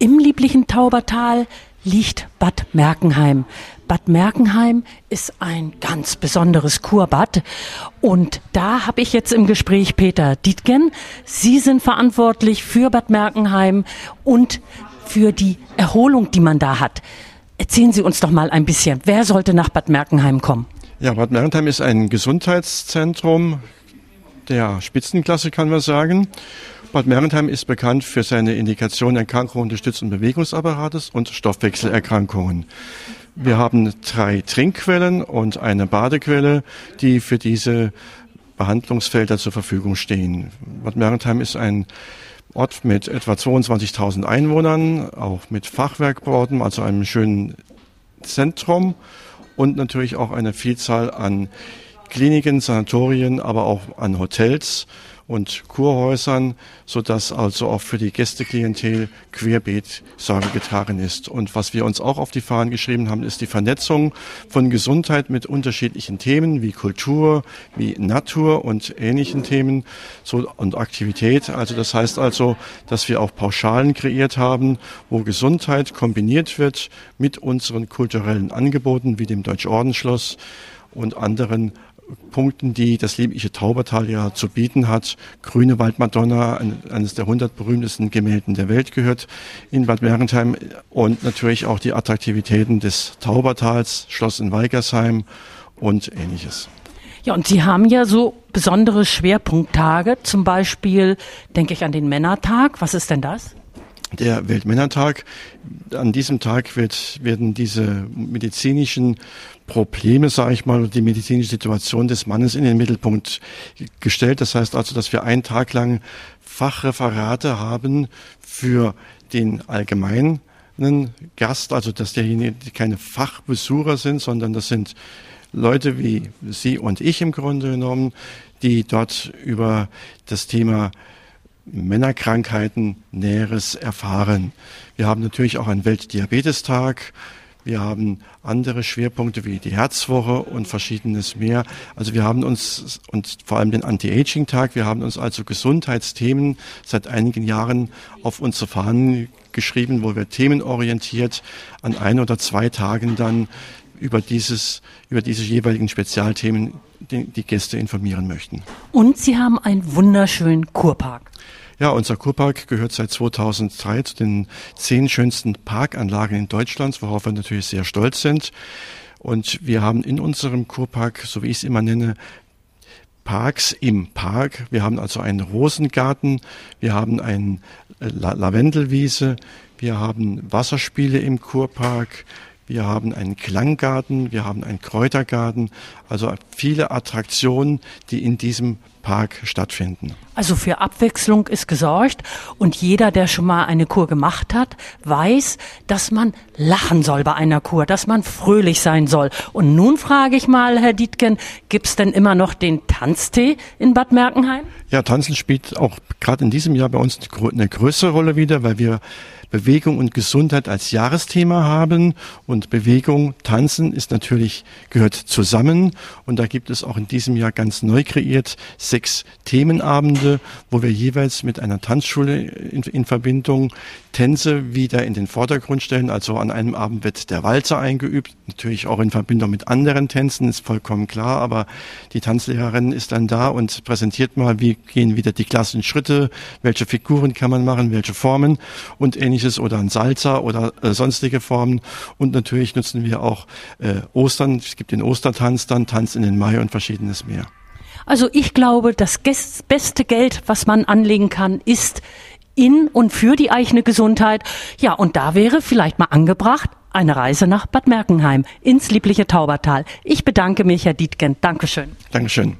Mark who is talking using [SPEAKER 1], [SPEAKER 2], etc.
[SPEAKER 1] Im lieblichen Taubertal liegt Bad Merkenheim. Bad Merkenheim ist ein ganz besonderes Kurbad. Und da habe ich jetzt im Gespräch Peter Dietgen. Sie sind verantwortlich für Bad Merkenheim und für die Erholung, die man da hat. Erzählen Sie uns doch mal ein bisschen, wer sollte nach Bad Merkenheim kommen?
[SPEAKER 2] Ja, Bad Mergentheim ist ein Gesundheitszentrum der Spitzenklasse, kann man sagen. Bad Mergentheim ist bekannt für seine Indikation Erkrankungen des Bewegungsapparates und Stoffwechselerkrankungen. Wir haben drei Trinkquellen und eine Badequelle, die für diese Behandlungsfelder zur Verfügung stehen. Bad Mergentheim ist ein Ort mit etwa 22.000 Einwohnern, auch mit Fachwerkbauten, also einem schönen Zentrum und natürlich auch eine Vielzahl an Kliniken, Sanatorien, aber auch an Hotels und Kurhäusern, so dass also auch für die Gästeklientel querbeet Sorge getragen ist. Und was wir uns auch auf die Fahnen geschrieben haben, ist die Vernetzung von Gesundheit mit unterschiedlichen Themen wie Kultur, wie Natur und ähnlichen Themen so, und Aktivität. Also das heißt also, dass wir auch Pauschalen kreiert haben, wo Gesundheit kombiniert wird mit unseren kulturellen Angeboten wie dem Deutschordensschloss und anderen Punkten, die das liebliche Taubertal ja zu bieten hat. Grüne Waldmadonna, eines der 100 berühmtesten Gemälden der Welt gehört in Bad Mergentheim und natürlich auch die Attraktivitäten des Taubertals, Schloss in Weigersheim und ähnliches.
[SPEAKER 1] Ja, und Sie haben ja so besondere Schwerpunkttage, zum Beispiel denke ich an den Männertag. Was ist denn das?
[SPEAKER 2] Der Weltmännertag. An diesem Tag wird, werden diese medizinischen Probleme, sage ich mal, die medizinische Situation des Mannes in den Mittelpunkt gestellt. Das heißt also, dass wir einen Tag lang Fachreferate haben für den allgemeinen Gast, also dass derjenige keine Fachbesucher sind, sondern das sind Leute wie Sie und ich im Grunde genommen, die dort über das Thema Männerkrankheiten Näheres erfahren. Wir haben natürlich auch einen Weltdiabetestag. Wir haben andere Schwerpunkte wie die Herzwoche und verschiedenes mehr. Also wir haben uns und vor allem den Anti-Aging-Tag, wir haben uns also Gesundheitsthemen seit einigen Jahren auf unsere Fahnen geschrieben, wo wir themenorientiert an ein oder zwei Tagen dann über dieses, über diese jeweiligen Spezialthemen die, die Gäste informieren möchten.
[SPEAKER 1] Und Sie haben einen wunderschönen Kurpark.
[SPEAKER 2] Ja, unser Kurpark gehört seit 2003 zu den zehn schönsten Parkanlagen in Deutschland, worauf wir natürlich sehr stolz sind. Und wir haben in unserem Kurpark, so wie ich es immer nenne, Parks im Park. Wir haben also einen Rosengarten, wir haben eine Lavendelwiese, wir haben Wasserspiele im Kurpark, wir haben einen Klanggarten, wir haben einen Kräutergarten, also viele Attraktionen, die in diesem Park stattfinden.
[SPEAKER 1] Also für Abwechslung ist gesorgt und jeder, der schon mal eine Kur gemacht hat, weiß, dass man lachen soll bei einer Kur, dass man fröhlich sein soll. Und nun frage ich mal, Herr Dietgen, gibt's denn immer noch den Tanztee in Bad Merkenheim?
[SPEAKER 2] Ja, Tanzen spielt auch gerade in diesem Jahr bei uns eine größere Rolle wieder, weil wir Bewegung und Gesundheit als Jahresthema haben. Und Bewegung, Tanzen ist natürlich, gehört zusammen. Und da gibt es auch in diesem Jahr ganz neu kreiert sechs Themenabende, wo wir jeweils mit einer Tanzschule in, in Verbindung Tänze wieder in den Vordergrund stellen. Also an einem Abend wird der Walzer eingeübt, natürlich auch in Verbindung mit anderen Tänzen, ist vollkommen klar. Aber die Tanzlehrerin ist dann da und präsentiert mal, wie gehen wieder die klassischen Schritte, welche Figuren kann man machen, welche Formen und ähnliches oder ein Salsa oder äh, sonstige Formen. Und natürlich nutzen wir auch äh, Ostern. Es gibt den Ostertanz, dann Tanz in den Mai und verschiedenes mehr.
[SPEAKER 1] Also ich glaube, das beste Geld, was man anlegen kann, ist in und für die eigene Gesundheit. Ja, und da wäre vielleicht mal angebracht eine Reise nach Bad Merkenheim ins liebliche Taubertal. Ich bedanke mich, Herr Dietgen. Dankeschön.
[SPEAKER 2] Dankeschön.